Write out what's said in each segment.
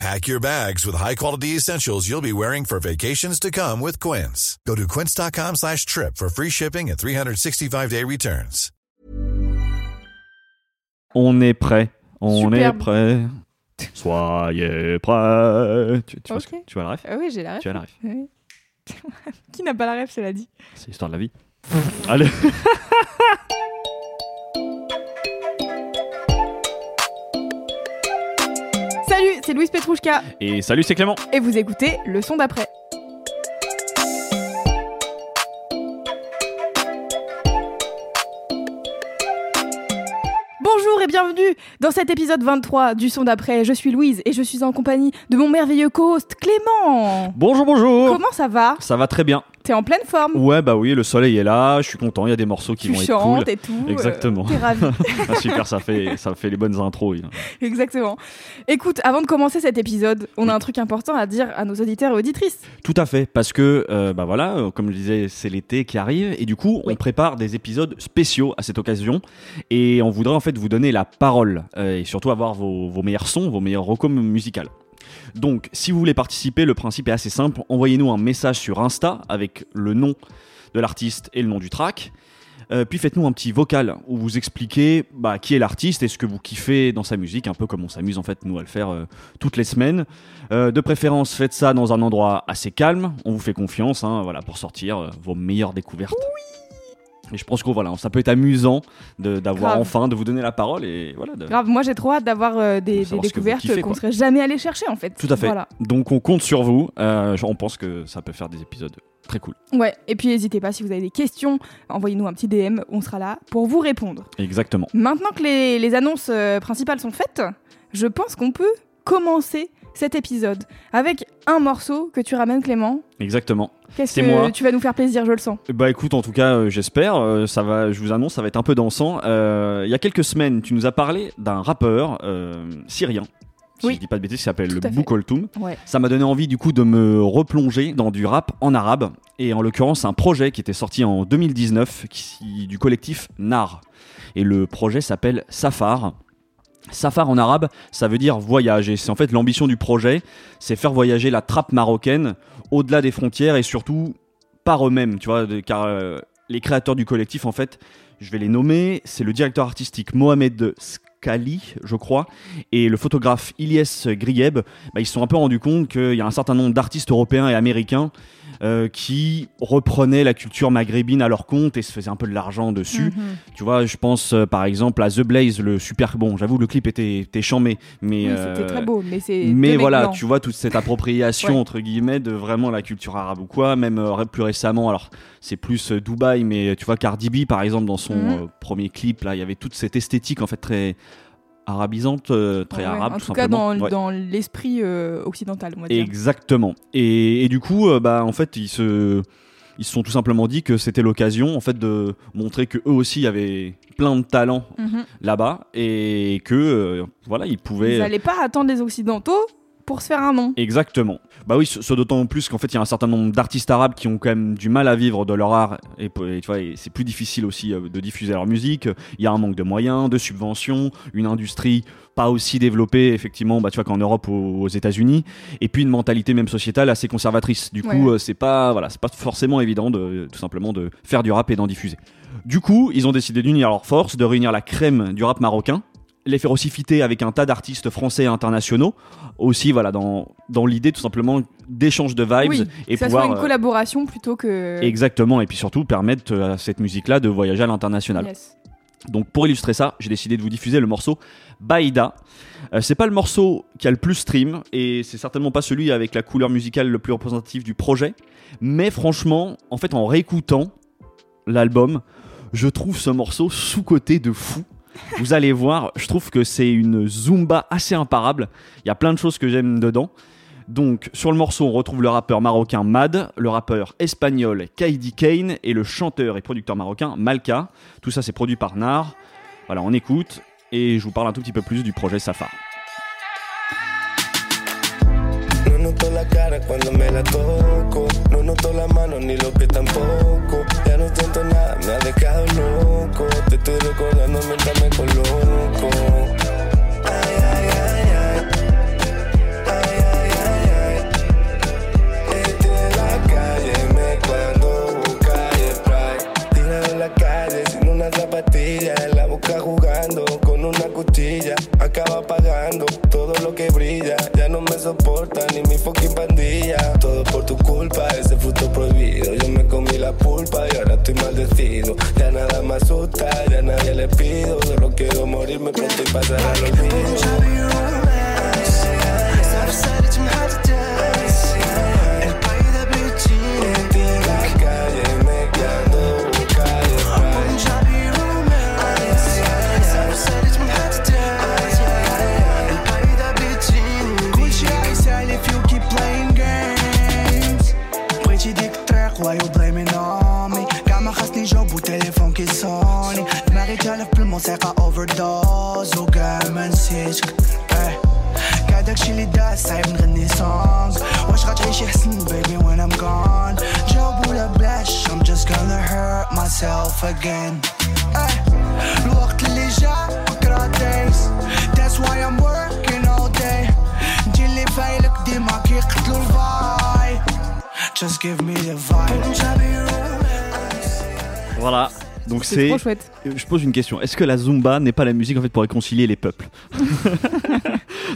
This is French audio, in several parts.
Pack your bags with high-quality essentials you'll be wearing for vacations to come with Quince. Go to quince.com slash trip for free shipping and 365-day returns. On est prêt. On Superbe. est prêt. Soyez prêts. Tu, tu vois, Ok. tu vois la ref Ah oui, j'ai la ref. Tu as la ref. Oui. Qui n'a pas la ref, cela dit C'est l'histoire de la vie. Allez. Salut, c'est Louise Petrouchka Et salut, c'est Clément. et vous écoutez le son d'après. Bonjour et bienvenue dans cet épisode 23 du son d'après. Je suis Louise et je suis en compagnie de mon merveilleux co-host Clément. Bonjour, bonjour. Comment ça va? Ça va très bien. T'es en pleine forme Ouais, bah oui, le soleil est là. Je suis content. Il y a des morceaux qui Tu vont être cool. et tout. euh, Exactement. T'es ravi. Ah, super, ça fait, ça fait les bonnes intros. oui. Exactement. Écoute, avant de commencer cet épisode, on a un truc important à dire à nos auditeurs et auditrices. Tout à fait, parce que, euh, bah voilà, euh, comme je disais, c'est l'été qui arrive, et du coup, Oui. on prépare des épisodes spéciaux à cette occasion, et on voudrait en fait vous donner la parole, euh, et surtout avoir vos, vos meilleurs sons, vos meilleurs recos musicales. Donc, si vous voulez participer, le principe est assez simple, envoyez-nous un message sur Insta avec le nom de l'artiste et le nom du track. Euh, puis faites-nous un petit vocal où vous expliquez bah, qui est l'artiste et ce que vous kiffez dans sa musique, un peu comme on s'amuse en fait nous à le faire euh, toutes les semaines. Euh, de préférence, faites ça dans un endroit assez calme. On vous fait confiance, hein, voilà, pour sortir vos meilleures découvertes. Et je pense que voilà, ça peut être amusant d'avoir enfin de vous donner la parole et voilà. de- Grave, moi j'ai trop hâte d'avoir euh, des, découvertes qu'on quoi. serait jamais allé chercher en fait. Tout à fait. Voilà. Donc on compte sur vous. Euh, on pense que ça peut faire des épisodes très cool. Ouais, et puis n'hésitez pas si vous avez des questions, envoyez-nous un petit DM, on sera là pour vous répondre. Exactement. Maintenant que les, les annonces euh, principales sont faites, je pense qu'on peut commencer cet épisode avec un morceau que tu ramènes Clément. Exactement. Qu'est-ce C'est que moi. tu vas nous faire plaisir, je le sens. Bah écoute, en tout cas, euh, j'espère. euh, ça va. Je vous annonce, ça va être un peu dansant. Euh, Il y a quelques semaines, tu nous as parlé d'un rappeur syrien. Si Oui. je dis pas de bêtises, il s'appelle. Boukoltoum. Ouais. Ça m'a donné envie du coup de me replonger dans du rap en arabe et en l'occurrence un projet qui était sorti en 2019 qui, du collectif Nar et le projet s'appelle Safar. Safar en arabe, ça veut dire voyage et c'est en fait l'ambition du projet, c'est faire voyager la trappe marocaine au-delà des frontières et surtout par eux-mêmes, tu vois, car euh, les créateurs du collectif en fait, je vais les nommer, c'est le directeur artistique Mohamed Skali, je crois, et le photographe Ilyes Grieb, bah, ils se sont un peu rendus compte qu'il y a un certain nombre d'artistes européens et américains euh, qui reprenaient la culture maghrébine à leur compte et se faisaient un peu de l'argent dessus. Mhm. Tu vois, je pense euh, par exemple à The Blaze, le super bon. J'avoue, le clip était, était chambé, mais Oui, euh, c'était très beau, mais c'est. mais voilà, blancs. tu vois toute cette appropriation Ouais. entre guillemets de vraiment la culture arabe ou quoi. Même plus récemment, alors c'est plus Dubaï, mais tu vois Cardi B par exemple dans son Mhm. premier clip là, il y avait toute cette esthétique en fait très arabisante, euh, très Ouais, arabe En tout tout cas, simplement. dans, Ouais. dans l'esprit euh, occidental, on va dire. Exactement. Et, et du coup, euh, bah, en fait, ils se, ils se sont tout simplement dit que c'était l'occasion, en fait, de montrer que eux aussi avaient plein de talents Mhm. là-bas et que, euh, voilà, ils pouvaient. Ils n'allaient pas attendre les Occidentaux pour se faire un nom. Exactement. Bah oui, ce, d'autant plus qu'en fait, il y a un certain nombre d'artistes arabes qui ont quand même du mal à vivre de leur art et, et tu vois, c'est plus difficile aussi euh, de diffuser leur musique. Il y a un manque de moyens, de subventions, une industrie pas aussi développée effectivement, bah tu vois qu'en Europe ou aux États-Unis, et puis une mentalité même sociétale assez conservatrice. Du coup, Ouais. euh, c'est pas voilà, c'est pas forcément évident de tout simplement de faire du rap et d'en diffuser. Du coup, ils ont décidé d'unir leurs forces, de réunir la crème du rap marocain les fitter avec un tas d'artistes français et internationaux aussi voilà dans, dans l'idée tout simplement d'échange de vibes Oui, et que ça pouvoir soit une euh, collaboration plutôt que. exactement et puis surtout permettre euh, à cette musique là de voyager à l'international Yes. donc pour illustrer ça j'ai décidé de vous diffuser le morceau Baïda Euh, c'est pas le morceau qui a le plus stream et c'est certainement pas celui avec la couleur musicale le plus représentative du projet mais franchement en fait en réécoutant l'album je trouve ce morceau sous-côté de fou vous allez voir, je trouve que c'est une Zumba assez imparable. Il y a plein de choses que j'aime dedans. Donc, sur le morceau, on retrouve le rappeur marocain Mad, le rappeur espagnol Kaidi Kane et le chanteur et producteur marocain Malka. Tout ça, c'est produit par Nar. Voilà, on écoute et je vous parle un tout petit peu plus du projet Safar. Cuando me la toco. No noto la mano ni los pies tampoco. Ya no siento nada, me ha dejado loco. Te estoy recordando mientras me coloco. Soporta ni mi fucking pandilla. Todo por tu culpa, ese fruto prohibido. Yo me comí la pulpa y ahora estoy maldecido. Ya nada me asusta, ya nadie le pido. Solo quiero morirme pronto y pasar al olvido. دماغي تالف بالموسيقى overdose وكاع ما نسيتك إيه. كاع داكشي اللي داز صعيب نغني سونغ واش غتعيشي حسن baby when I'm gone جاوب ولا بلاش I'm just gonna hurt myself again إيه. الوقت اللي جا بكرة days That's why I'm working all day نجي اللي فايلك ديما كيقتلوا الفاي Just give me the vibe Voilà. Donc C'est trop chouette. Je pose une question. Est-ce que la zumba n'est pas la musique en fait pour réconcilier les peuples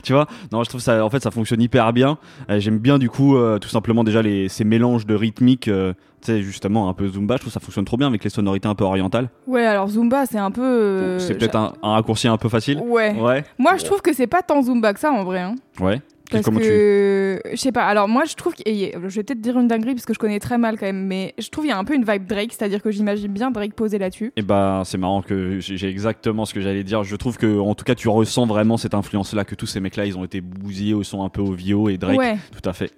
Tu vois? Non, je trouve ça. En fait, ça fonctionne hyper bien. Euh, J'aime bien du coup, euh, tout simplement déjà les, ces mélanges de rythmiques. euh, tu sais, justement un peu zumba. Je trouve que ça fonctionne trop bien avec les sonorités un peu orientales. Ouais, alors Zumba, c'est un peu. euh, c'est peut-être un, un raccourci un peu facile. Ouais. Ouais. Moi, je trouve que c'est pas tant Zumba que ça en vrai. hein. Ouais. Parce Comment tu. que, je sais pas, alors moi je trouve, que- je vais peut-être dire une dinguerie parce que je connais très mal quand même, mais je trouve qu'il y a un peu une vibe Drake, c'est-à-dire que j'imagine bien Drake poser là-dessus. Et bah, c'est marrant que j'ai exactement ce que j'allais dire. Je trouve que, en tout cas, tu ressens vraiment cette influence-là, que tous ces mecs-là, ils ont été bousillés au son un peu OVO et Drake. Ouais. Tout à fait.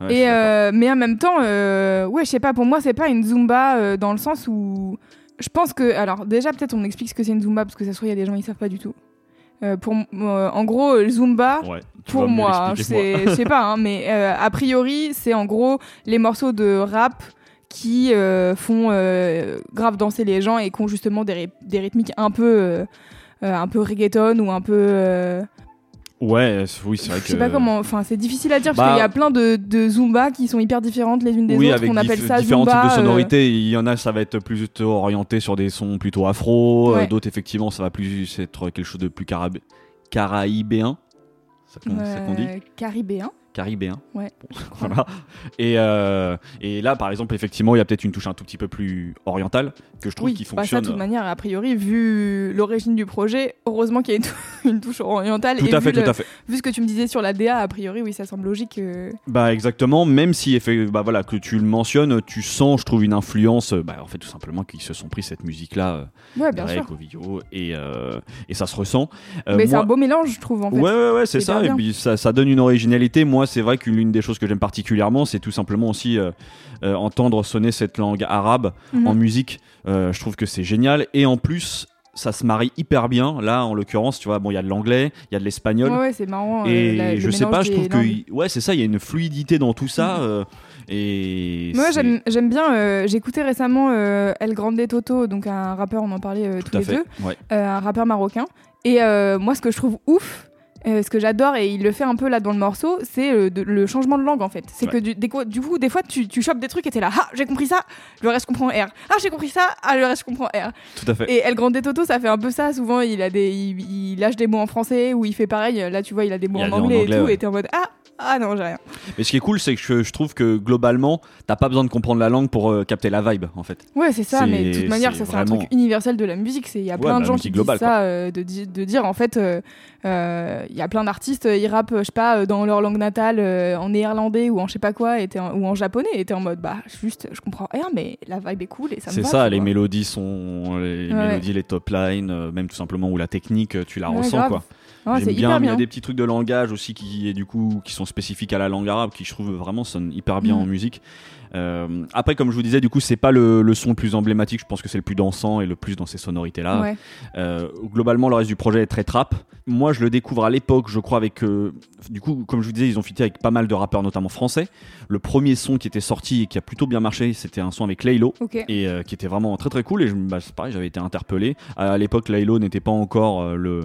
Ouais, Et euh, mais en même temps, euh, ouais, je sais pas, pour moi c'est pas une Zumba euh, dans le sens où je pense que, alors déjà peut-être on explique ce que c'est une Zumba parce que ça se trouve il y a des gens ils savent pas du tout. Euh, pour, euh, en gros, le Zumba, Ouais, pour moi, hein, je sais pas, hein, mais euh, a priori, c'est en gros les morceaux de rap qui euh, font euh, grave danser les gens et qui ont justement des, ry- des rythmiques un peu, euh, euh, un peu reggaeton ou un peu. Euh, Ouais, c'est- oui, c'est vrai je que. sais pas comment, enfin c'est difficile à dire Bah- parce qu'il y a plein de, de Zumba qui sont hyper différentes les unes des oui, autres. avec On appelle ça différents Zumba. types de euh, sonorités. Il y en a, ça va être plutôt orienté sur des sons plutôt afro. euh, Ouais. D'autres, effectivement, ça va plus être quelque chose de plus carab- caraïbéen. C'est ça qu'on dit euh, Caribéen. Caribéen. Ouais. Bon, voilà. Et, euh, et là, par exemple, effectivement, il y a peut-être une touche un tout petit peu plus orientale que je trouve Oui, qui bah ça, de fonctionne. toute manière, a priori, vu l'origine du projet, heureusement qu'il y a une, tou- une touche orientale. tout et à fait, vu, tout le- à fait. vu ce que tu me disais sur la DA, a priori, oui, ça semble logique. euh, Bah exactement, même si bah voilà que tu le mentionnes, tu sens, je trouve une influence. euh, Bah en fait tout simplement qu'ils se sont pris cette musique là, Ouais, bien Drake, sûr. Ovidio, et et et ça se ressent. Euh, Mais c'est un beau mélange, je trouve, en fait. Ouais, ouais, ouais, c'est ça. Et puis ça, ça donne une originalité. Moi, c'est vrai qu'une l'une des choses que j'aime particulièrement, c'est tout simplement aussi euh, euh, entendre sonner cette langue arabe Mhm. en musique. Euh, je trouve que c'est génial. Et en plus, ça se marie hyper bien. Là, en l'occurrence, tu vois, bon, il y a de l'anglais, il y a de l'espagnol. Ouais, ouais, c'est marrant. Et la- je sais pas, je trouve que ouais, c'est ça. Il y a une fluidité dans tout ça. euh, et Moi, j'aime bien. euh, J'ai écouté récemment euh, El Grande Toto, donc un rappeur, on en parlait tous les fait. deux, Ouais. un rappeur marocain. Et moi, ce que je trouve ouf, euh, ce que j'adore, et il le fait un peu là dans le morceau, c'est euh, de- le changement de langue en fait. C'est Ouais. que du, des du coup, des fois, tu, tu chopes des trucs et t'es là, ah, j'ai compris ça, le reste je comprends R. Ah, j'ai compris ça, ah, le reste je comprends R. Tout à fait. Et El Grande Toto, ça fait un peu ça. Souvent, il a des, il, il lâche des mots en français ou il fait pareil. Là, tu vois, il a des mots a en anglais, et tout, ouais. et t'es en mode ah, ah non, j'ai rien. Mais ce qui est cool, c'est que je, je trouve que globalement, t'as pas besoin de comprendre la langue pour euh, capter la vibe, en fait. Ouais, c'est ça, mais de toute manière, ça c'est un truc universel de la musique. C'est il y a Ouais, plein bah, de gens qui globale, disent ça, euh, de, di- de dire en fait, euh, euh, il y a plein d'artistes, ils rappent, je sais pas, dans leur langue natale, en néerlandais ou en je sais pas quoi, et t'es en- ou en japonais, et t'es en mode bah juste, je comprends rien, mais la vibe est cool et ça me C'est ça, les mélodies sont les Ouais. mélodies, les top lines, même tout simplement où la technique, tu la Ouais, ressens grave. quoi. J'aime bien, mais il y bien. a des petits trucs de langage aussi qui, et du coup, qui sont spécifiques à la langue arabe qui, je trouve, vraiment sonnent hyper bien Mm. en musique. Euh, après, comme je vous disais, du coup, c'est pas le, le son le plus emblématique. Je pense que c'est le plus dansant et le plus dans ces sonorités-là. Ouais. Euh, globalement, le reste du projet est très trap. Moi, je le découvre à l'époque, je crois, avec. euh, du coup, comme je vous disais, ils ont fité avec pas mal de rappeurs, notamment français. Le premier son qui était sorti et qui a plutôt bien marché, c'était un son avec Laylo. Et qui était vraiment très très cool. Et je, bah, c'est pareil, j'avais été interpellé. À, l'époque, Laylo n'était pas encore le.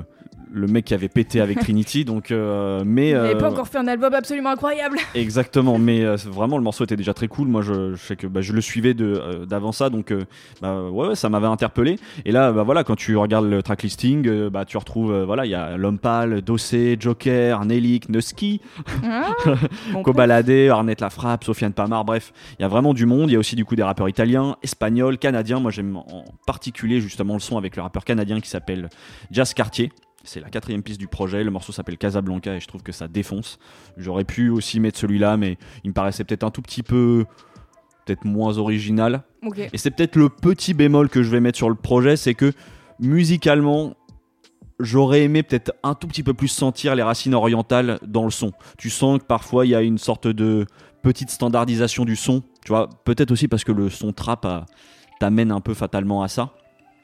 Le mec qui avait pété avec Trinity, donc euh, mais Il n'avait euh, pas encore fait un album absolument incroyable. Exactement, mais euh, vraiment le morceau était déjà très cool. Moi, je, je sais que bah, je le suivais d'avant ça, donc bah, ouais, ça m'avait interpellé. Et là, bah, voilà, quand tu regardes le track listing, bah, tu retrouves voilà, il y a L'Homme Pâle, Dossé, Joker, Nelik, Nusky, Ah, bon, Kobalade, Arnett La Frappe, Sofiane Pamar. Bref, il y a vraiment du monde. Il y a aussi du coup des rappeurs italiens, espagnols, canadiens. Moi, j'aime en particulier justement le son avec le rappeur canadien qui s'appelle Jazz Cartier. C'est la quatrième piste du projet. Le morceau s'appelle Casablanca et je trouve que ça défonce. J'aurais pu aussi mettre celui-là, mais il me paraissait peut-être un tout petit peu, peut-être moins original. Et c'est peut-être le petit bémol que je vais mettre sur le projet, c'est que musicalement, j'aurais aimé peut-être un tout petit peu plus sentir les racines orientales dans le son. Tu sens que parfois il y a une sorte de petite standardisation du son. Tu vois, peut-être aussi parce que le son trap a- t'amène un peu fatalement à ça.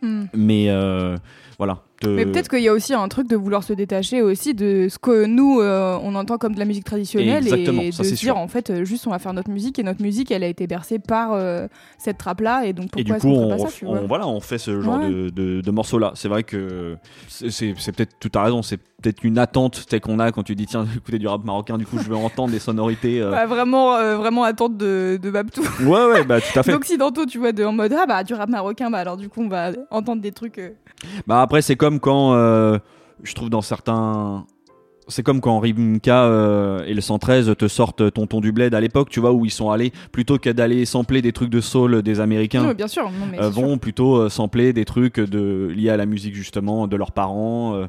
Hmm. Mais euh, voilà. Te- Mais peut-être qu'il y a aussi un truc de vouloir se détacher aussi de ce que nous euh, on entend comme de la musique traditionnelle Exactement, et ça, de dire sûr. en fait euh, juste on va faire notre musique et notre musique elle a été bercée par euh, cette trappe là et donc Et pourquoi du coup, on, pas ça tu on- vois voilà, on fait ce genre Ouais. de, de, de morceaux-là. C'est vrai que c'est- peut-être, tout à raison, c'est peut-être une attente qu'on a quand tu dis tiens, écoutez du rap marocain, du coup je veux entendre des sonorités. euh, Ouais, vraiment euh, vraiment attente de, de Babtou Ouais, ouais, bah tout à fait. d'occidentaux tu vois de en mode ah bah du rap marocain bah alors du coup on va entendre des trucs Bah après, c'est comme quand euh, je trouve dans certains. C'est comme quand Rimka euh, et le 113 te sortent Tonton du Bled à l'époque, tu vois, où ils sont allés, plutôt que d'aller sampler des trucs de soul des Américains, non, bien sûr non, mais euh, c'est sûr. vont plutôt sampler des trucs de, liés à la musique justement de leurs parents. euh,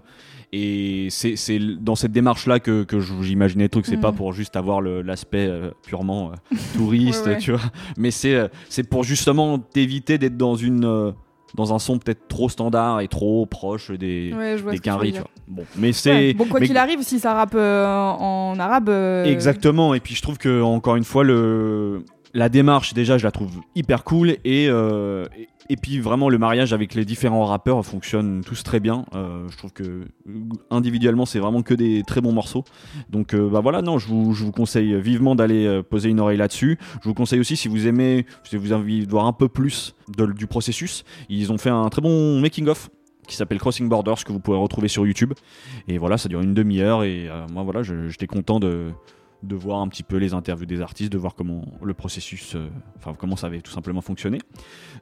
et c'est c'est dans cette démarche-là que, que j'imaginais le truc. C'est Mhm. pas pour juste avoir le- l'aspect euh, purement euh, touriste, Ouais, ouais. tu vois. Mais c'est euh, c'est pour justement t'éviter d'être dans une euh, dans un son peut-être trop standard et trop proche des Ouais, des tu quinries, vois. Bon, mais c'est Ouais, bon quoi mais- qu'il arrive si ça rappe euh, en arabe euh, Exactement, et puis je trouve que encore une fois le la démarche déjà je la trouve hyper cool et euh, et, puis vraiment le mariage avec les différents rappeurs fonctionne tous très bien. Euh, je trouve que individuellement c'est vraiment que des très bons morceaux. Donc euh, bah voilà non je vous, conseille vivement d'aller poser une oreille là-dessus. Je vous conseille aussi si vous aimez si vous avez envie de voir un peu plus du processus, ils ont fait un très bon making of qui s'appelle Crossing Borders que vous pourrez retrouver sur YouTube. Et voilà, ça dure une demi-heure et moi voilà, j'étais content de, de voir un petit peu les interviews des artistes, de voir comment le processus, euh, enfin comment ça avait tout simplement fonctionné.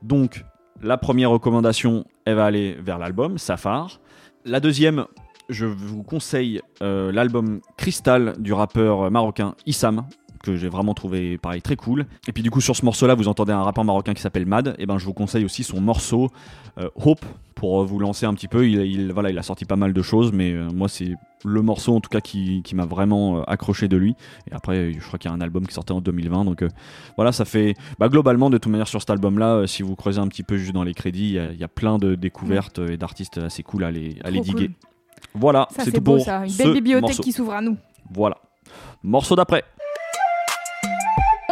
Donc la première recommandation, elle va aller vers l'album Safar. La deuxième, je vous conseille euh, l'album Crystal du rappeur marocain Issam que j'ai vraiment trouvé pareil très cool. Et puis du coup sur ce morceau là vous entendez un rappeur marocain qui s'appelle Mad, et ben je vous conseille aussi son morceau euh, Hope pour euh, vous lancer un petit peu. Il, il- voilà, il a sorti pas mal de choses, mais euh, moi c'est le morceau en tout cas qui, qui m'a vraiment accroché de lui. Et après je crois qu'il y a un album qui sortait en 2020, donc euh, voilà ça fait bah, globalement de toute manière sur cet album là, si vous creusez un petit peu juste dans les crédits, il y a- il y, a plein de découvertes et d'artistes assez cool à les, à les diguer. cool. Voilà, c'est tout beau pour ça une ce belle bibliothèque morceau. qui s'ouvre à nous Voilà. Morceau d'après.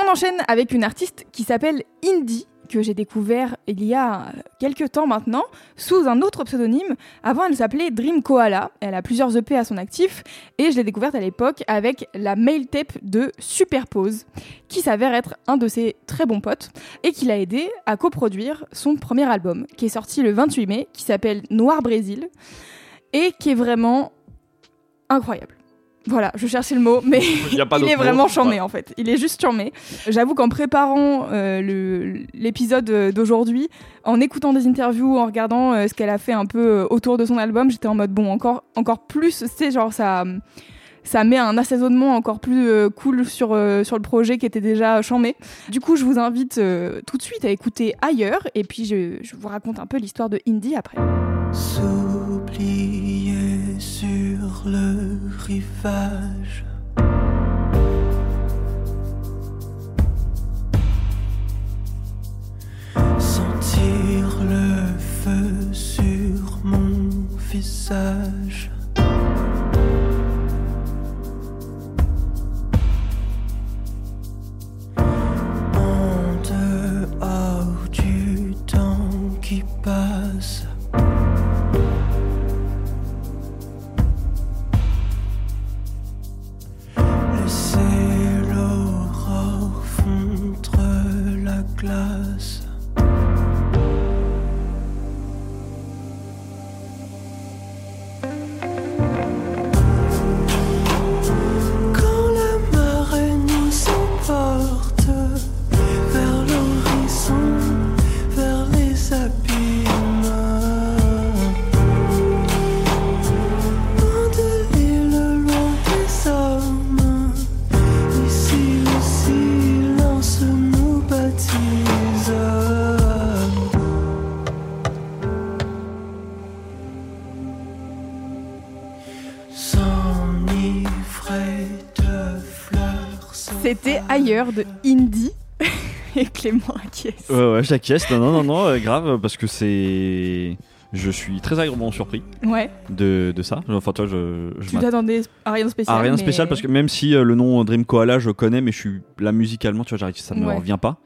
On enchaîne avec une artiste qui s'appelle Indie, que j'ai découvert il y a quelques temps maintenant, sous un autre pseudonyme. Avant, elle s'appelait Dream Koala. Elle a plusieurs EP à son actif, et je l'ai découverte à l'époque avec la mail tape de Superpose, qui s'avère être un de ses très bons potes, et qui l'a aidé à coproduire son premier album, qui est sorti le 28 mai, qui s'appelle Noir Brésil, et qui est vraiment incroyable. Voilà, je cherchais le mot, mais Il est vraiment charmé Ouais. en fait. Il est juste charmé. J'avoue qu'en préparant euh, l'épisode euh, d'aujourd'hui, en écoutant des interviews, en regardant euh, ce qu'elle a fait un peu autour de son album, j'étais en mode bon, encore, encore plus, c'est genre ça. Ça met un assaisonnement encore plus euh, cool sur, euh, sur le projet qui était déjà charmé. Du coup, je vous invite euh, tout de suite à écouter ailleurs et puis je, je vous raconte un peu l'histoire de Indie après. S'oublier sur le rivage. Sentir le feu sur mon visage. Ailleurs de Indie. Et Clément acquiesce. Ouais, ouais, j'acquiesce. Non, non, non, non, euh, grave, parce que c'est. Je suis très agréablement surpris Ouais, de, de ça. Enfin, toi, je. je tu t'attendais à rien de spécial. à rien de mais- spécial parce que même si euh, le nom Dream Koala je connais, mais je suis là musicalement, tu vois, j'arrive, ça me Ouais. revient pas.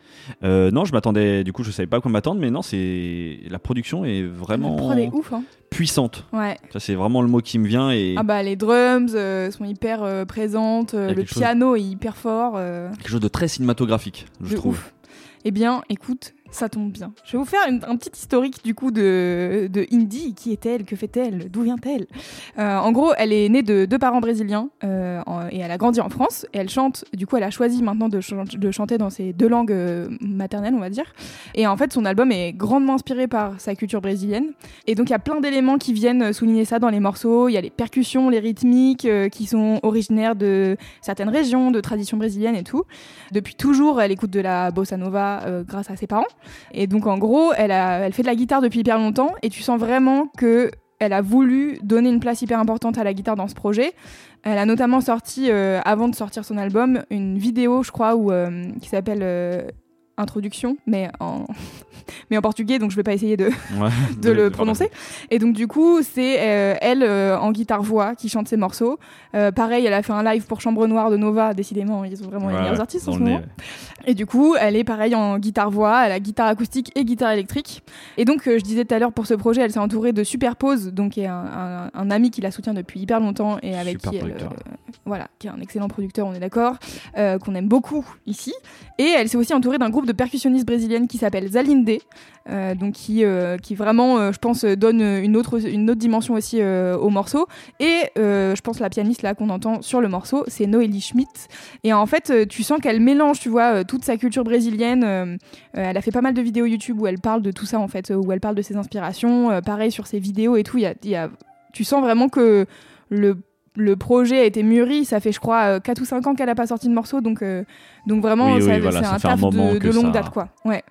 Euh, non, je m'attendais, du coup, je savais pas à quoi m'attendre, mais non, c'est la production est vraiment prod est ouf, hein. puissante. Ouais. Ça, c'est vraiment le mot qui me vient et Ah bah les drums euh, sont hyper présentes, le chose- piano est hyper fort. quelque chose de très cinématographique, je de trouve. ouf. Eh bien, écoute, ça tombe bien. Je vais vous faire un petit historique du coup de, de Indy. Qui est-elle? Que fait-elle? D'où vient-elle? Euh, En gros, elle est née de deux parents brésiliens euh, et elle a grandi en France. Elle chante, du coup, elle a choisi maintenant de, de chanter dans ses deux langues euh, maternelles, on va dire. Et en fait, son album est grandement inspiré par sa culture brésilienne. Et donc, il y a plein d'éléments qui viennent souligner ça dans les morceaux. Il y a les percussions, les rythmiques qui sont originaires de certaines régions, de traditions brésiliennes et tout. Depuis toujours, elle écoute de la bossa nova grâce à ses parents. Et donc, en gros, elle, a, elle fait de la guitare depuis hyper longtemps. Et tu sens vraiment que elle a voulu donner une place hyper importante à la guitare dans ce projet. Elle a notamment sorti, euh, avant de sortir son album, une vidéo, je crois, euh, qui s'appelle euh, Introduction, mais en, mais en portugais, donc je vais pas essayer de, Ouais, de le prononcer. Et donc du coup, c'est euh, elle euh, en guitare-voix qui chante ses morceaux. Euh, pareil, elle a fait un live pour Chambre Noire de Nova. Décidément, ils sont vraiment les meilleurs artistes en ce moment. Et du coup, elle est pareil en guitare-voix, elle a guitare acoustique et guitare électrique. Et donc, je disais tout à l'heure, pour ce projet, elle s'est entourée de Superpose, donc qui est un, un- un ami qui la soutient depuis hyper longtemps et avec Super qui elle, voilà, qui est un excellent producteur, on est d'accord, qu'on aime beaucoup ici. Et elle s'est aussi entourée d'un groupe de percussionnistes brésiliennes qui s'appelle Zalinde, euh, donc qui, euh, qui vraiment, euh, je pense, donne une autre, une autre dimension aussi au morceau. Et je pense la pianiste là qu'on entend sur le morceau, c'est Noélie Schmidt. Et en fait, tu sens qu'elle mélange, tu vois, toute sa culture brésilienne. elle a fait pas mal de vidéos YouTube où elle parle de tout ça en fait, où elle parle de ses inspirations. pareil sur ses vidéos et tout. Il y a, y a- tu sens vraiment que le le projet a été mûri, ça fait je crois 4 ou 5 ans qu'elle a pas sorti de morceau, donc, euh, donc vraiment Oui, oui, ça- voilà, c'est un taf de, longue ça- date quoi. Ouais.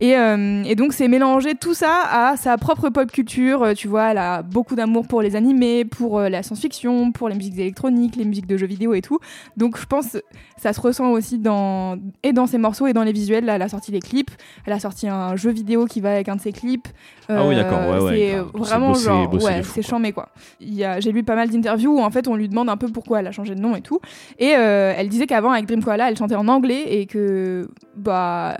Et, euh, et donc c'est mélanger tout ça à sa propre pop culture, euh, tu vois, elle a beaucoup d'amour pour les animés, pour euh, la science-fiction, pour les musiques électroniques, les musiques de jeux vidéo et tout. Donc je pense ça se ressent aussi dans et dans ses morceaux et dans les visuels. Là, elle a sorti les clips, elle a sorti un jeu vidéo qui va avec un de ses clips. Ah oui, d'accord, ouais, ouais, C'est vraiment bossé- genre, ouais, c'est chambé quoi. J'ai lu pas mal d'interviews où en fait on lui demande un peu pourquoi elle a changé de nom et tout. Et euh, elle disait qu'avant avec Dream Koala, elle chantait en anglais et que bah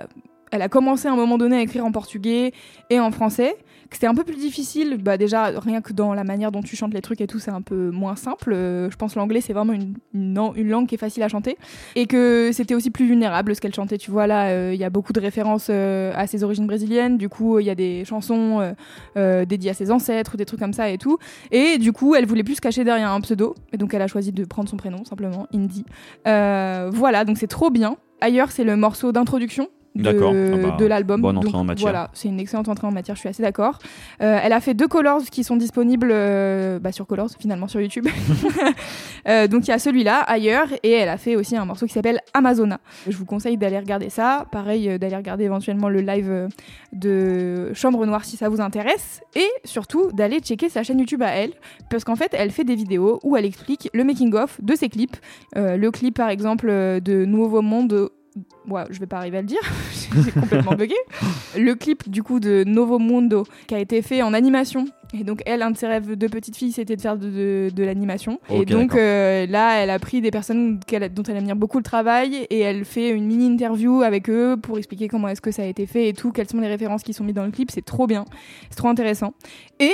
elle a commencé à un moment donné à écrire en portugais et en français. Que c'était un peu plus difficile, bah déjà rien que dans la manière dont tu chantes les trucs et tout, c'est un peu moins simple. Euh, je pense l'anglais c'est vraiment une, une, une langue qui est facile à chanter et que c'était aussi plus vulnérable ce qu'elle chantait. Tu vois là, euh, il y a beaucoup de références euh, à ses origines brésiliennes. Du coup, il y a des chansons dédiées à ses ancêtres, des trucs comme ça et tout. Et du coup, elle voulait plus se cacher derrière un pseudo, et donc elle a choisi de prendre son prénom simplement, Indy. Voilà, donc c'est trop bien. Ailleurs, c'est le morceau d'introduction. De, D'accord. Ah bah, de l'album. bonne entrée Donc, en matière. Voilà, c'est une excellente entrée en matière, je suis assez d'accord. Euh, elle a fait deux colors qui sont disponibles euh, bah, sur Colors, finalement sur YouTube. Euh, donc il y a celui-là, ailleurs, et elle a fait aussi un morceau qui s'appelle Amazona. Je vous conseille d'aller regarder ça. Pareil, d'aller regarder éventuellement le live de Chambre Noire si ça vous intéresse. Et surtout, d'aller checker sa chaîne YouTube à elle, parce qu'en fait, elle fait des vidéos où elle explique le making-of de ses clips. Le clip, par exemple, de Nouveau Monde. Ouais, je vais pas arriver à le dire, j'ai complètement bugué. Le clip du coup de Novo Mundo qui a été fait en animation. Et donc elle, un de ses rêves de petite fille, c'était de faire de, de- de l'animation. et donc euh, là, elle a pris des personnes dont elle admire beaucoup le travail et elle fait une mini interview avec eux pour expliquer comment est-ce que ça a été fait et tout, quelles sont les références qui sont mises dans le clip. C'est trop bien, c'est trop intéressant. Et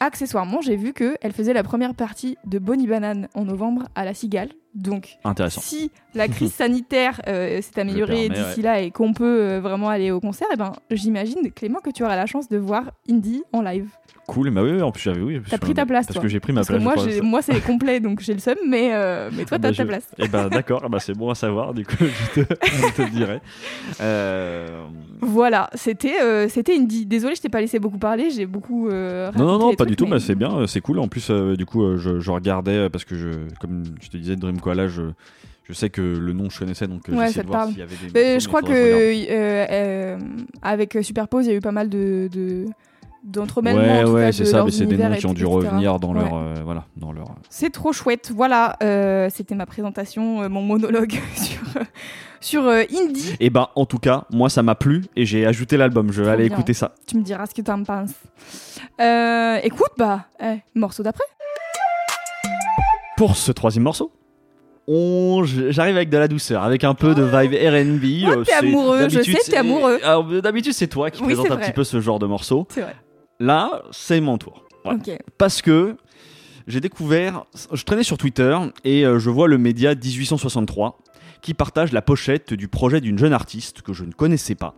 accessoirement, j'ai vu que elle faisait la première partie de Bonnie Banane en novembre à la Cigale. Donc si la crise sanitaire euh, s'est améliorée d'ici là et qu'on peut euh, vraiment aller au concert, eh ben, j'imagine, Clément, que tu auras la chance de voir Indie en live. Cool, bah oui, en plus j'avais oui. T'as pris ta place, Parce toi. que j'ai pris ma Parce que place. moi, crois, moi c'est complet, donc j'ai le seum, mais, euh, mais toi, Ah t'as bah, ta je- place. Eh ben d'accord, ah bah, c'est bon à savoir, du coup je te, je te dirai. Euh, Voilà, c'était euh, c'était Indie. Désolée, je t'ai pas laissé beaucoup parler, j'ai beaucoup. Non, non, non, pas trucs, du tout, mais- bah, c'est bien, c'est cool. En plus, du coup, je, je regardais, parce que, je, comme je te disais, Dream Koala, je, je sais que le nom je connaissais, donc euh, Ouais, j'essayais de voir s'il y avait des. Mais je crois que euh, euh, avec Superpose, il y a eu pas mal de, de, Ouais, ouais, c'est ça, mais c'est des noms qui ont dû etc. revenir dans Ouais. leur. euh, voilà, dans leur. C'est trop chouette. Voilà, euh, c'était ma présentation, euh, mon monologue sur, sur Indie. Et bah, en tout cas, moi, ça m'a plu et j'ai ajouté l'album. Je vais aller bien. écouter ça. Tu me diras ce que t'en penses. Écoute, bah, eh, morceau d'après. Pour ce troisième morceau, on... j'arrive avec de la douceur, avec un peu de vibe R&B. Ouais, euh, t'es amoureux, je sais, t'es amoureux. D'habitude, c'est toi qui Oui, présente un petit peu ce genre de morceau. C'est vrai. Là, c'est mon tour. Voilà. Parce que j'ai découvert, je traînais sur Twitter et euh, je vois le média 1863 qui partage la pochette du projet d'une jeune artiste que je ne connaissais pas,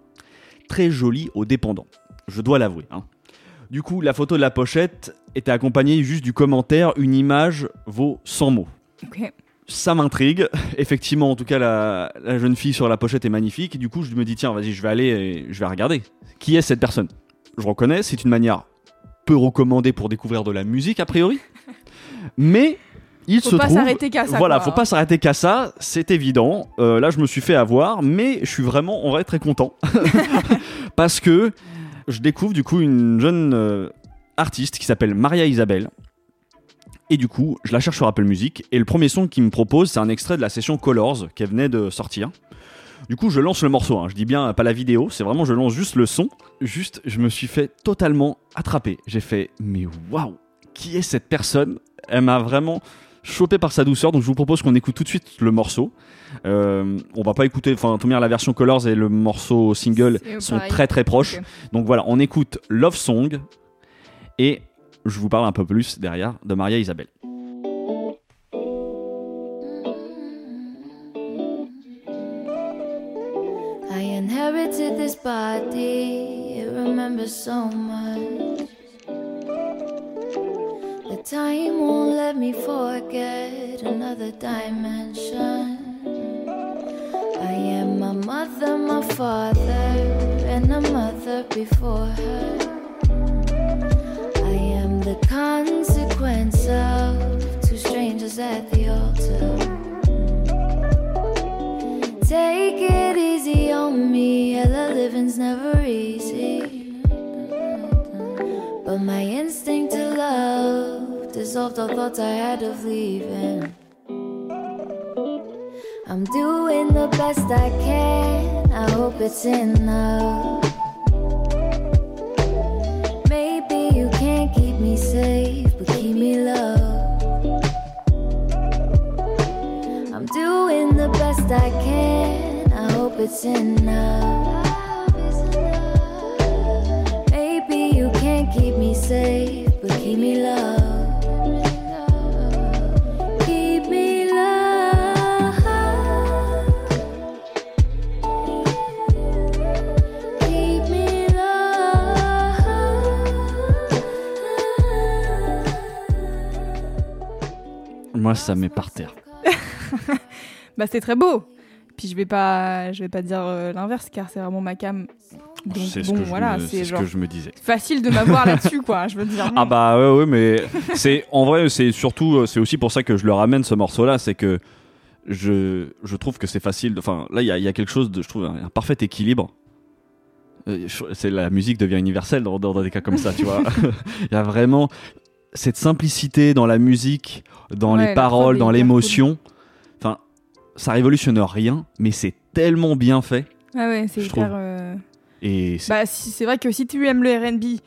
très jolie aux dépendants. Je dois l'avouer. hein. Du coup, la photo de la pochette était accompagnée juste du commentaire Une image vaut 100 mots. Ok. Ça m'intrigue. Effectivement, en tout cas, la, la jeune fille sur la pochette est magnifique. Et du coup, je me dis, tiens, vas-y, je vais aller et je vais regarder. Qui est cette personne? Je reconnais, c'est une manière peu recommandée pour découvrir de la musique, a priori. Mais il Faut se pas s'arrêter qu'à ça, Voilà, quoi. faut pas s'arrêter qu'à ça, c'est évident. Euh, là, je me suis fait avoir, mais je suis vraiment en vrai très content. Parce que je découvre du coup une jeune euh, artiste qui s'appelle Maria Isabelle. Et du coup, je la cherche sur Apple Music. Et le premier son qu'il me propose, c'est un extrait de la session Colors qu'elle venait de sortir. Du coup, je lance le morceau. hein. Je dis bien pas la vidéo, c'est vraiment je lance juste le son. Juste, je me suis fait totalement attraper. J'ai fait, mais waouh, qui est cette personne? Elle m'a vraiment chopé par sa douceur. Donc, je vous propose qu'on écoute tout de suite le morceau. Euh, on va pas écouter, enfin, tout la version Colors et le morceau single sont pareil. très très proches. Donc voilà, on écoute Love Song et je vous parle un peu plus derrière de Maria Isabelle. I inherited this body, it remembers so much. The time won't let me forget another dimension. I am my mother, my father, and a mother before her. Consequence of two strangers at the altar. Take it easy on me, the living's never easy. But my instinct to love dissolved all thoughts I had of leaving. I'm doing the best I can, I hope it's enough. Best I can. I hope it's enough. Maybe you can't keep me safe, but keep me loved. Moi, ça met par terre. Bah, c'est très beau. Puis je vais pas, je vais pas dire euh, l'inverse car c'est vraiment ma cam. Donc C'est ce bon, que je voilà, me- c'est c'est ce genre que je me disais. facile de m'avoir là-dessus, quoi. Je veux dire. Ah bah ouais, ouais mais c'est en vrai c'est surtout euh, c'est aussi pour ça que je le ramène ce morceau là, c'est que je, je trouve que c'est facile. Enfin là il y y a quelque chose de je trouve un, un parfait équilibre. Euh, C'est la musique devient universelle dans, dans- dans des cas comme ça, tu vois. Il y a vraiment cette simplicité dans la musique, dans Ouais, les paroles, dans l'émotion. Ça révolutionne rien, mais c'est tellement bien fait. Ah ouais, c'est hyper. euh, Et c'est- Bah, si, c'est vrai que si tu aimes le RB,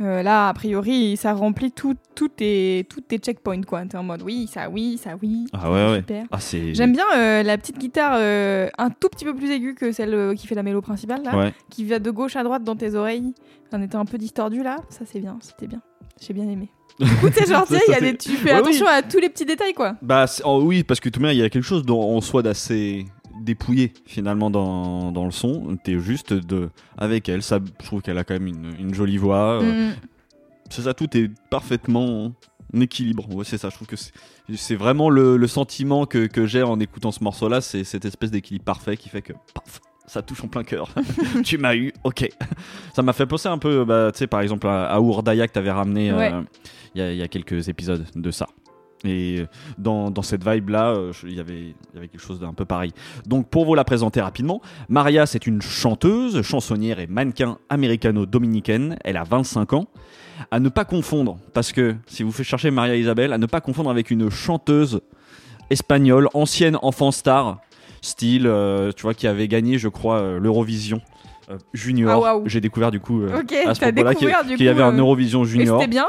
euh, là, a priori, ça remplit tout, tout tes, tous tes checkpoints, quoi. T'es en mode oui, ça, oui, ça, oui. ah ouais ouais. Super. Ah c'est J'aime bien euh, la petite guitare euh, un tout petit peu plus aiguë que celle qui fait la mélo principale, là. Ouais. Qui va de gauche à droite dans tes oreilles, en étant un peu distordu, là. Ça, c'est bien, c'était bien. J'ai bien aimé. Du coup, c'est genre, il y a des- tu fais Ouais, attention à tous les petits détails, quoi. Bah oh oui, parce que tout de même, il y a quelque chose dans- en soi d'assez dépouillé finalement dans, dans le son. T'es juste de avec elle. Ça, je trouve qu'elle a quand même une, une jolie voix. Euh, Mm. C'est ça, tout est parfaitement en équilibre. Ouais, c'est ça. Je trouve que c'est- c'est vraiment le, le sentiment que, que j'ai en écoutant ce morceau-là. C'est cette espèce d'équilibre parfait qui fait que paf, ça touche en plein cœur. tu m'as eu, ok. Ça m'a fait penser un peu, bah, tu sais, par exemple, à, à Ourdayak que t'avais ramené euh, Ouais. il y, a- il y a quelques épisodes de ça. Et dans, dans cette vibe-là, euh, je- il y avait- il y avait quelque chose d'un peu pareil. Donc, pour vous la présenter rapidement, Maria, c'est une chanteuse, chansonnière et mannequin américano-dominicaine. Elle a 25 ans. À ne pas confondre, parce que si vous faites chercher Maria Isabelle, à ne pas confondre avec une chanteuse espagnole, ancienne enfant star, style, euh, tu vois, qui avait gagné, je crois, euh, l'Eurovision euh, Junior. Ah. J'ai découvert du coup à ce propos-là qu'il y avait un Eurovision Junior. c'était bien,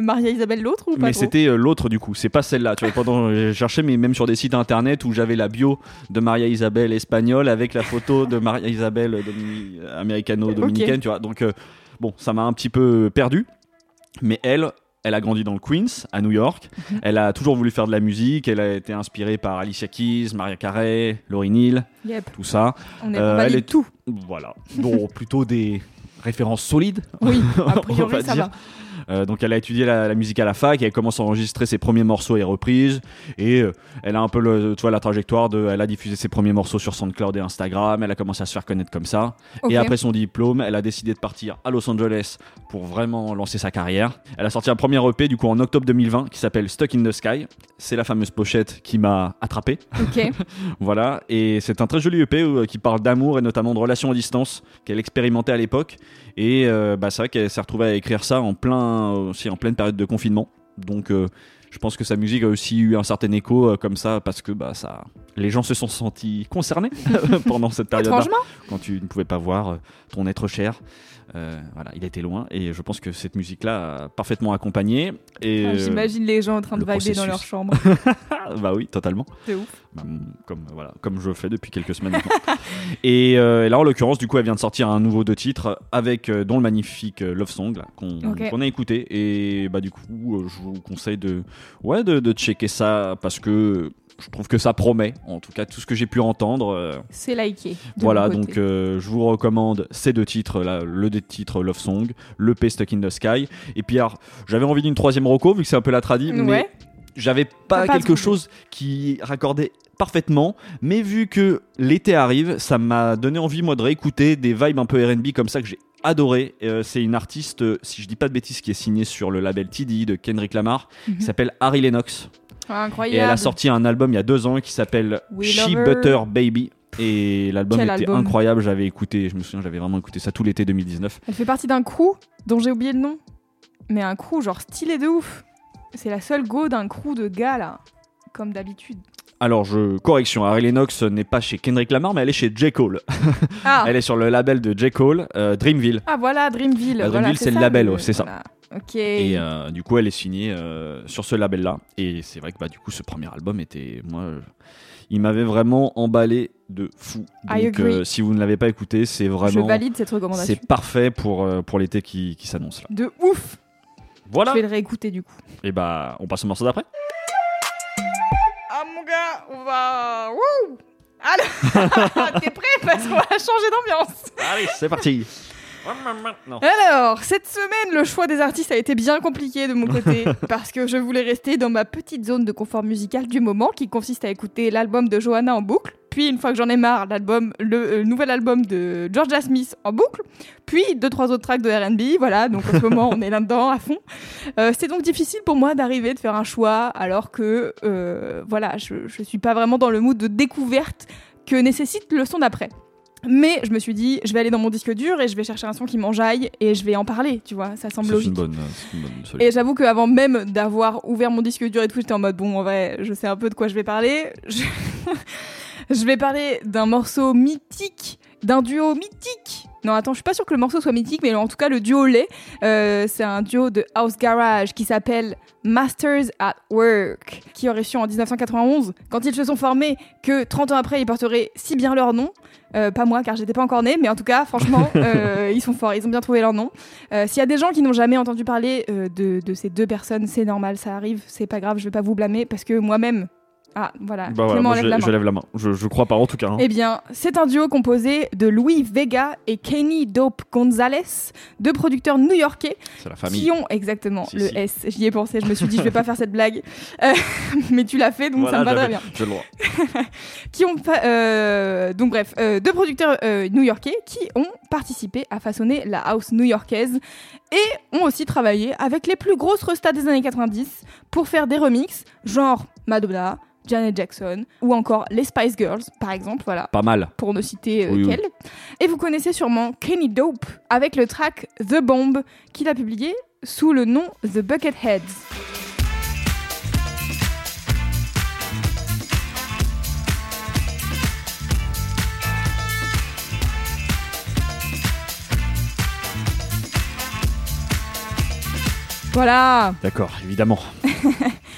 Maria Isabelle l'autre ou pas Mais c'était l'autre du coup, c'est pas celle-là. Tu vois, pendant j'ai cherché, mais même sur des sites internet où j'avais la bio de Maria Isabelle espagnole avec la photo de Maria Isabelle domini- américano-dominicaine, tu vois. Donc bon, ça m'a un petit peu perdu. Mais elle, elle a grandi dans le Queens, à New York. Mhm. Elle a toujours voulu faire de la musique. Elle a été inspirée par Alicia Keys, Maria Carey, Lauryn Hill, Yep, tout ça. on est Euh, elle est- tout. Voilà. Donc plutôt des références solides. Oui, a on priori va ça dire. va. Euh, donc elle a étudié la, la musique à la fac et elle commence à enregistrer ses premiers morceaux et reprises. Et euh, elle a un peu le, tu vois, la trajectoire de elle a diffusé ses premiers morceaux sur SoundCloud et Instagram. Elle a commencé à se faire connaître comme ça. Et après son diplôme elle a décidé de partir à Los Angeles pour vraiment lancer sa carrière. Elle a sorti un premier EP du coup en octobre 2020 qui s'appelle Stuck in the Sky. C'est la fameuse pochette qui m'a attrapé. Voilà, et c'est un très joli EP euh, qui parle d'amour et notamment de relations à distance qu'elle expérimentait à l'époque. Et euh, bah, c'est vrai qu'elle s'est retrouvée à écrire ça en, plein, aussi en pleine période de confinement. Donc euh, je pense que sa musique a aussi eu un certain écho euh, comme ça parce que bah, ça, les gens se sont sentis concernés pendant cette période-là quand tu ne pouvais pas voir euh, ton être cher. Euh, voilà, il était loin et je pense que cette musique-là a parfaitement accompagné. Et, Ah, euh, J'imagine les gens en train de vibrer dans leur chambre. ah, bah oui, totalement. C'est ouf. Bah, mm, comme voilà comme je fais depuis quelques semaines maintenant. et, euh, et là en l'occurrence du coup elle vient de sortir un nouveau deux titres avec euh, dont le magnifique Love Song qu'on a écouté et bah du coup je vous conseille de ouais de, de checker ça parce que je trouve que ça promet en tout cas tout ce que j'ai pu entendre euh, C'est liké. voilà donc euh, je vous recommande ces deux titres là le des titres Love Song le P Stuck in the Sky et puis alors j'avais envie d'une troisième reco vu que c'est un peu la tradie mais Ouais. j'avais T'as pas pas quelque chose qui raccordait parfaitement, mais vu que l'été arrive, ça m'a donné envie moi de réécouter des vibes un peu R&B comme ça que j'ai adoré. Euh, c'est une artiste, si je dis pas de bêtises, qui est signée sur le label TD de Kendrick Lamar, Mhm. qui s'appelle Harry Lennox. Ah, Et elle a sorti un album il y a deux ans qui s'appelle She. Butter Baby. Et l'album était album. incroyable, j'avais écouté, je me souviens, j'avais vraiment écouté ça tout l'été 2019. Elle fait partie d'un crew dont j'ai oublié le nom. Mais un crew genre stylé de ouf. C'est la seule go d'un crew de gars là. Comme d'habitude. Alors, je correction, Harry Lennox n'est pas chez Kendrick Lamar, mais elle est chez J. Cole. Ah, Elle est sur le label de J. Cole, euh, Dreamville. ah voilà, Dreamville. Ah, voilà, Dreamville, c'est le label, c'est ça. voilà. Ok. Et euh, du coup, elle est signée euh, sur ce label-là. Et c'est vrai que bah, du coup, ce premier album était. Moi, euh, il m'avait vraiment emballé de fou. Donc, si vous ne l'avez pas écouté, c'est Je vraiment. valide cette recommandation. C'est parfait pour, pour l'été qui, qui s'annonce là. De ouf. Voilà. Je vais le réécouter du coup. Et bah, on passe au morceau d'après. Ah mon gars, on va. Wouh Alors, t'es prêt? Parce qu'on va changer d'ambiance. Allez, c'est parti. Alors, cette semaine, le choix des artistes a été bien compliqué de mon côté parce que je voulais rester dans ma petite zone de confort musical du moment qui consiste à écouter l'album de Johanna en boucle, puis une fois que j'en ai marre, l'album, le euh, nouvel album de Georgia Smith en boucle, puis deux trois autres tracks de R&B, voilà. Donc en ce moment, on est là-dedans à fond. Euh, c'est donc difficile pour moi d'arriver de faire un choix alors que euh, voilà, je je suis pas vraiment dans le mood de découverte que nécessite le son d'après. Mais je me suis dit, je vais aller dans mon disque dur et je vais chercher un son qui m'enjaille et je vais en parler, tu vois, ça semble logique. une bonne, une bonne. Et j'avoue qu'avant même d'avoir ouvert mon disque dur et tout, j'étais en mode bon, en vrai, je sais un peu de quoi je vais parler. Je, je vais parler d'un morceau mythique, d'un duo mythique. Non, attends, je suis pas sûre que le morceau soit mythique, mais en tout cas, le duo l'est. Euh, c'est un duo de House Garage qui s'appelle Masters at Work, qui aurait su en 1991, quand ils se sont formés, que 30 ans après, ils porteraient si bien leur nom. Euh, pas moi, car j'étais pas encore née, mais en tout cas, franchement, euh, ils sont forts, ils ont bien trouvé leur nom. S'il y a des gens qui n'ont jamais entendu parler de, de ces deux personnes, c'est normal, ça arrive, c'est pas grave, je vais pas vous blâmer parce que moi-même. Ah, voilà, Bah voilà, Clément moi, lève je, la main. je lève la main. Je, je crois pas en tout cas. hein. Eh bien, c'est un duo composé de Louis Vega et Kenny Dope Gonzalez, deux producteurs new-yorkais C'est la famille. qui ont exactement Si, le si. S. J'y ai pensé, je me suis dit je vais pas faire cette blague, Euh, mais tu l'as fait donc ça me va très bien. J'ai le droit. Qui ont euh, donc bref, euh, deux producteurs euh, new-yorkais qui ont participé à façonner la house new-yorkaise et ont aussi travaillé avec les plus grosses restas des années 90 pour faire des remixes, genre Madonna, Janet Jackson, ou encore les Spice Girls, par exemple, voilà Pas mal. pour ne citer euh, Oui, oui. qu'elle. Et vous connaissez sûrement Kenny Dope avec le track The Bomb qu'il a publié sous le nom The Bucketheads. Voilà, D'accord, évidemment.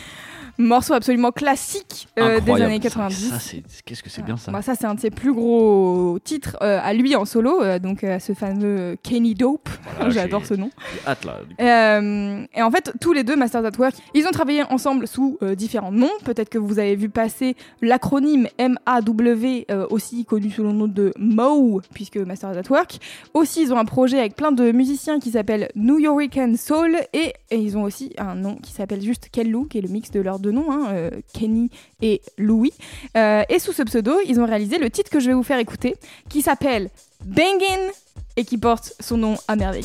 morceau absolument classique euh, des années 90. Ça, c'est- qu'est-ce que c'est bien ça Bah, ça, c'est un de ses plus gros titres euh, à lui en solo, euh, donc euh, ce fameux Kenny Dope. Voilà, J'adore ce nom. j'ai hâte là. et en fait, tous les deux, Masters at Work, ils ont travaillé ensemble sous différents noms. Peut-être que vous avez vu passer l'acronyme MAW, aussi connu sous le nom de MO, puisque Masters at Work. Aussi, ils ont un projet avec plein de musiciens qui s'appelle New Yorican Soul, et, et ils ont aussi un nom qui s'appelle juste Kellu, qui est le mix de leurs deux hein, euh, Kenny et Louis. Euh, et sous ce pseudo, ils ont réalisé le titre que je vais vous faire écouter, qui s'appelle Bangin' et qui porte son nom à merveille.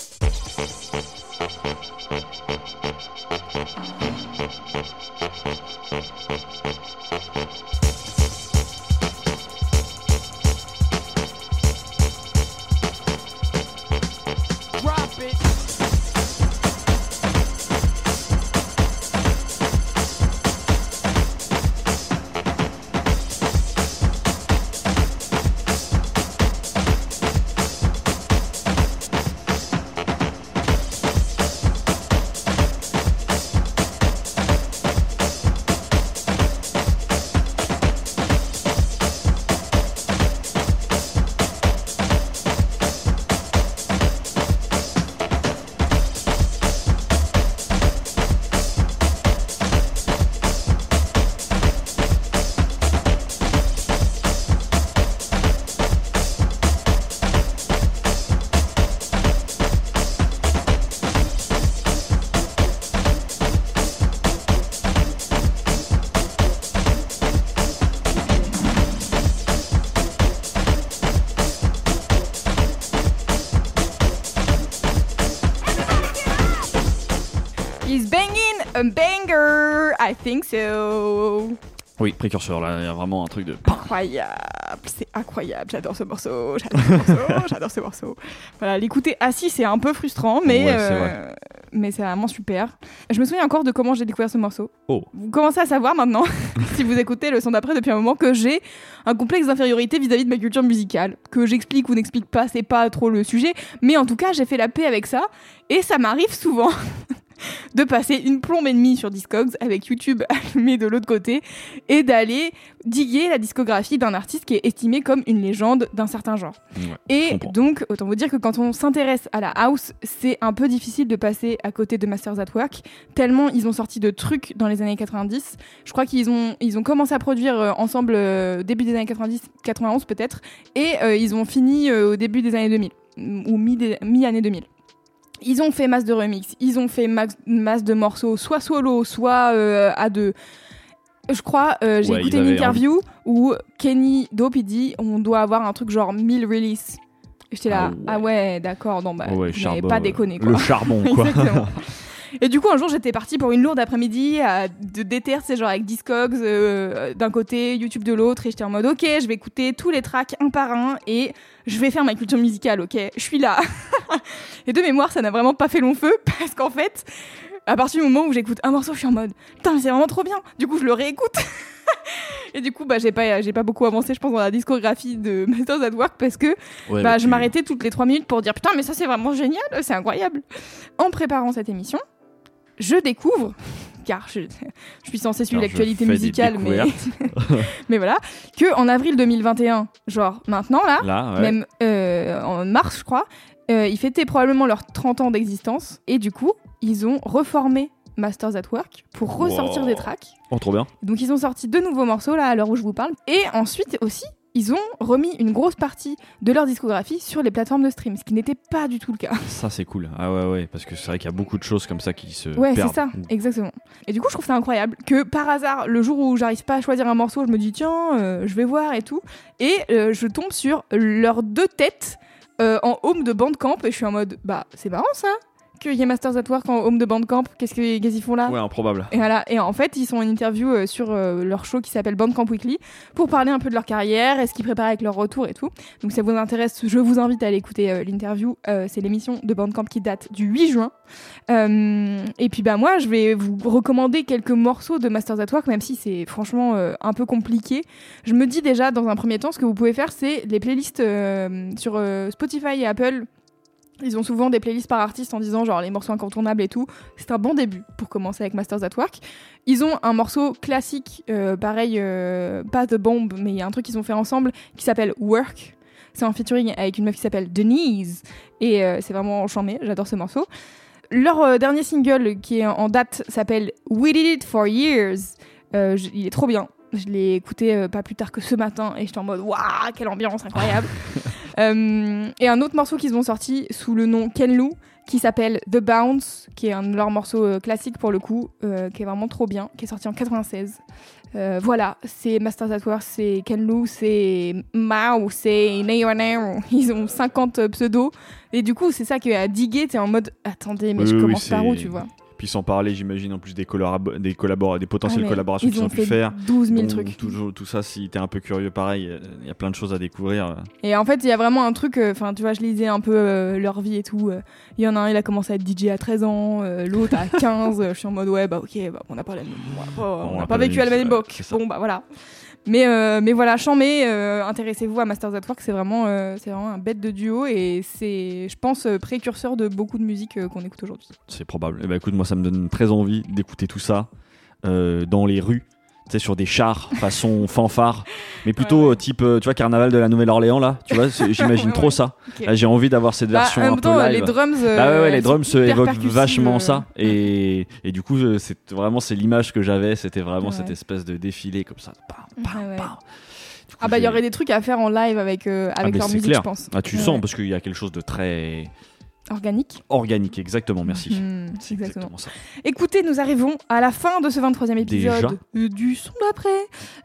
Think so. Oui, précurseur là, il y a vraiment un truc de. Incroyable, c'est incroyable, j'adore ce morceau, j'adore ce morceau, j'adore ce morceau. Voilà, l'écouter assis c'est un peu frustrant, mais Ouais, euh, mais c'est vraiment super. Je me souviens encore de comment j'ai découvert ce morceau. Oh. Vous commencez à savoir maintenant, si vous écoutez le son d'après depuis un moment, que j'ai un complexe d'infériorité vis-à-vis de ma culture musicale, que j'explique ou n'explique pas, c'est pas trop le sujet, mais en tout cas j'ai fait la paix avec ça, et ça m'arrive souvent. de passer une plombe et demie sur Discogs avec YouTube allumé de l'autre côté et d'aller diguer la discographie d'un artiste qui est estimé comme une légende d'un certain genre. Ouais, Et donc, autant vous dire que quand on s'intéresse à la house, c'est un peu difficile de passer à côté de Masters at Work, tellement ils ont sorti de trucs dans les années 90. Je crois qu'ils ont, ils ont commencé à produire euh, ensemble euh, début des années 90, 91 peut-être, et euh, ils ont fini au début des années 2000, ou mi- mi-année 2000. Ils ont fait masse de remix, ils ont fait max- masse de morceaux, soit solo, soit euh, à deux. Je crois, euh, j'ai Ouais, écouté une interview où Kenny Dope il dit on doit avoir un truc genre 1000 releases. J'étais là, Ah ah ouais. ouais, d'accord, non, bah, Ouais, vous n'avez charbon, pas euh, déconné quoi. Le charbon, quoi. Et du coup, un jour, j'étais partie pour une lourde après-midi à de déter, c'est genre avec Discogs euh, d'un côté, YouTube de l'autre, et j'étais en mode, ok, je vais écouter tous les tracks un par un et je vais faire ma culture musicale, ok, je suis là. et de mémoire, ça n'a vraiment pas fait long feu parce qu'en fait, à partir du moment où j'écoute un morceau, je suis en mode, putain, c'est vraiment trop bien. Du coup, je le réécoute. Et du coup, bah, j'ai pas, j'ai pas beaucoup avancé, je pense, dans la discographie de Masters at Work parce que Ouais, bah, je m'arrêtais toutes les trois minutes pour dire putain, mais ça c'est vraiment génial, c'est incroyable. En préparant cette émission, je découvre, car je, je suis censée suivre l'actualité musicale, mais, voilà, que en avril 2021, genre maintenant là, Là, ouais. même euh, en mars, je crois, euh, ils fêtaient probablement leurs 30 ans d'existence et du coup, ils ont reformé Masters at Work pour ressortir Wow. des tracks. Oh, trop bien. Donc ils ont sorti deux nouveaux morceaux là à l'heure où je vous parle. Et ensuite aussi, ils ont remis une grosse partie de leur discographie sur les plateformes de stream, ce qui n'était pas du tout le cas. Ça, c'est cool. Ah ouais, ouais, parce que c'est vrai qu'il y a beaucoup de choses comme ça qui se Ouais, c'est ça, exactement. Et du coup, je trouve ça incroyable que par hasard, le jour où j'arrive pas à choisir un morceau, je me dis tiens, euh, je vais voir et tout, et euh, je tombe sur leurs deux têtes euh, en home de Bandcamp et je suis en mode bah c'est marrant ça. Qu'il y ait Masters at Work en home de Bandcamp. Qu'est-ce que- qu'est-ce qu'ils font là Ouais, improbable. Et voilà. Et en fait, ils sont en interview euh, sur euh, leur show qui s'appelle Bandcamp Weekly pour parler un peu de leur carrière et ce qu'ils préparent avec leur retour et tout. Donc, si ça vous intéresse, je vous invite à aller écouter euh, l'interview. C'est l'émission de Bandcamp qui date du 8 juin. Et puis, bah, moi, je vais vous recommander quelques morceaux de Masters at Work, même si c'est franchement un peu compliqué. Je me dis déjà, dans un premier temps, ce que vous pouvez faire, c'est les playlists sur Spotify et Apple. Ils ont souvent des playlists par artiste en disant genre les morceaux incontournables et tout. C'est un bon début pour commencer avec Masters at Work. Ils ont un morceau classique, euh, pareil, euh, pas The Bomb, mais il y a un truc qu'ils ont fait ensemble qui s'appelle Work. C'est un featuring avec une meuf qui s'appelle Denise et euh, c'est vraiment charmé. J'adore ce morceau. Leur dernier single qui est en- en date s'appelle We Did It for Years. Il est trop bien. Je l'ai écouté pas plus tard que ce matin et j'étais en mode waouh, quelle ambiance incroyable. Euh, et un autre morceau qu'ils ont sorti sous le nom Ken Lou qui s'appelle The Bounce, qui est un de leurs morceaux euh, classiques pour le coup, euh, qui est vraiment trop bien, qui est sorti en 96. Euh, voilà, c'est Masters at Work, c'est Ken Lou, c'est Mao, c'est Neo Neo. Ils ont 50 pseudos. Et du coup, c'est ça qui a digué. T'es en mode, attendez, mais Oui, je oui, commence par où, tu vois? Puis sans parler, j'imagine, en plus des, des, collabora- des potentielles Ah, collaborations ils qu'ils ont pu faire. 12 000 Bon, trucs. Toujours, tout ça, si t'es un peu curieux, pareil, euh, il y a plein de choses à découvrir. Et en fait, il y a vraiment un truc, euh, enfin, tu vois, je lisais un peu euh, leur vie et tout. euh, Il y en a un, il a commencé à être DJ à 13 ans, euh, l'autre à 15. euh, je suis en mode, ouais, bah ok, bah, on n'a pas, la on n'a pas, on On n'a a pas pas vécu à la même- époque. Bon, bah voilà. Mais, euh, mais voilà, chambé, euh, intéressez-vous à Masters at Work, c'est vraiment, euh, c'est vraiment un bête de duo et c'est, je pense, euh, précurseur de beaucoup de musique qu'on écoute aujourd'hui. C'est probable. Et bah écoute, moi, ça me donne très envie d'écouter tout ça dans les rues. Sais, sur des chars façon fanfare, mais plutôt Ouais, euh, type, euh, tu vois, Carnaval de la Nouvelle-Orléans, là. Tu vois, j'imagine Ouais, trop ouais. ça. J'ai envie d'avoir cette Bah, version un peu temps, live. les drums. euh, Bah ouais, les drums évoquent vachement euh, ça. Et, et du coup, c'est vraiment c'est l'image que j'avais. C'était vraiment cette espèce de défilé comme ça. Bam, bam, Ouais, ouais. bam. Du coup, Ah bah il y aurait des trucs à faire en live avec, euh, avec mais leur musique, clair. je pense. Ah, tu Ouais, sens parce qu'il y a quelque chose de très Organique. organique. Exactement, merci. Mhm, C'est exactement. exactement ça. Écoutez, nous arrivons à la fin de ce 23e Déjà épisode euh, du son d'après.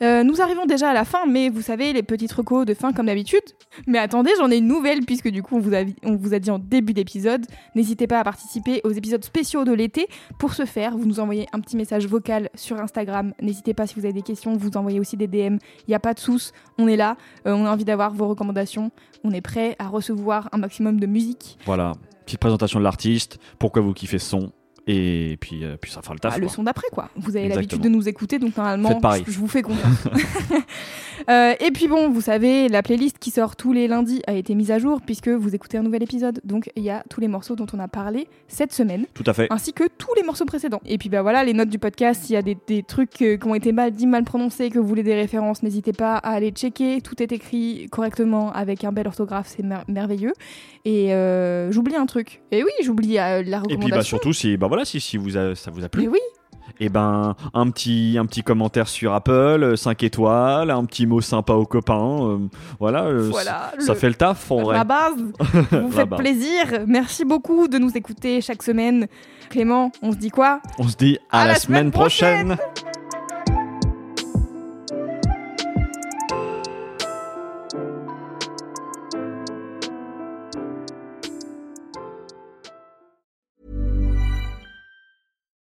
Euh, nous arrivons déjà à la fin, mais vous savez, les petites recos de fin comme d'habitude. Mais attendez, j'en ai une nouvelle, puisque du coup, on vous a, on vous a dit en début d'épisode, n'hésitez pas à participer aux épisodes spéciaux de l'été. Pour ce faire, vous nous envoyez un petit message vocal sur Instagram. N'hésitez pas si vous avez des questions, vous envoyez aussi des DM. Il n'y a pas de sous, on est là, Euh, on a envie d'avoir vos recommandations. On est prêt à recevoir un maximum de musique. Voilà, petite présentation de l'artiste, pourquoi vous kiffez son, et puis, euh, puis ça fera le taf. Ah, le son d'après quoi. Vous avez l'habitude de nous écouter donc normalement je, je vous fais confiance. Euh, et puis bon, vous savez, la playlist qui sort tous les lundis a été mise à jour puisque vous écoutez un nouvel épisode. Donc il y a tous les morceaux dont on a parlé cette semaine Tout à fait. ainsi que tous les morceaux précédents. Et puis bah voilà, les notes du podcast, s'il y a des, des trucs euh, qui ont été mal dits, mal prononcés, que vous voulez des références, n'hésitez pas à aller checker. Tout est écrit correctement avec un bel orthographe, c'est mer- merveilleux. Et j'oublie un truc. Et oui, j'oublie la Et puis recommandation. bah, surtout, si, bah, voilà, si, si vous a- ça vous a plu, Mais oui, et ben un petit, un petit commentaire sur Apple, 5 étoiles, un petit mot sympa aux copains. euh, voilà, euh, voilà. ça le- fait le taf en vrai. La base, vous faites base. plaisir. Merci beaucoup de nous écouter chaque semaine. Clément, on se dit quoi? On se dit à, la, semaine, prochaine.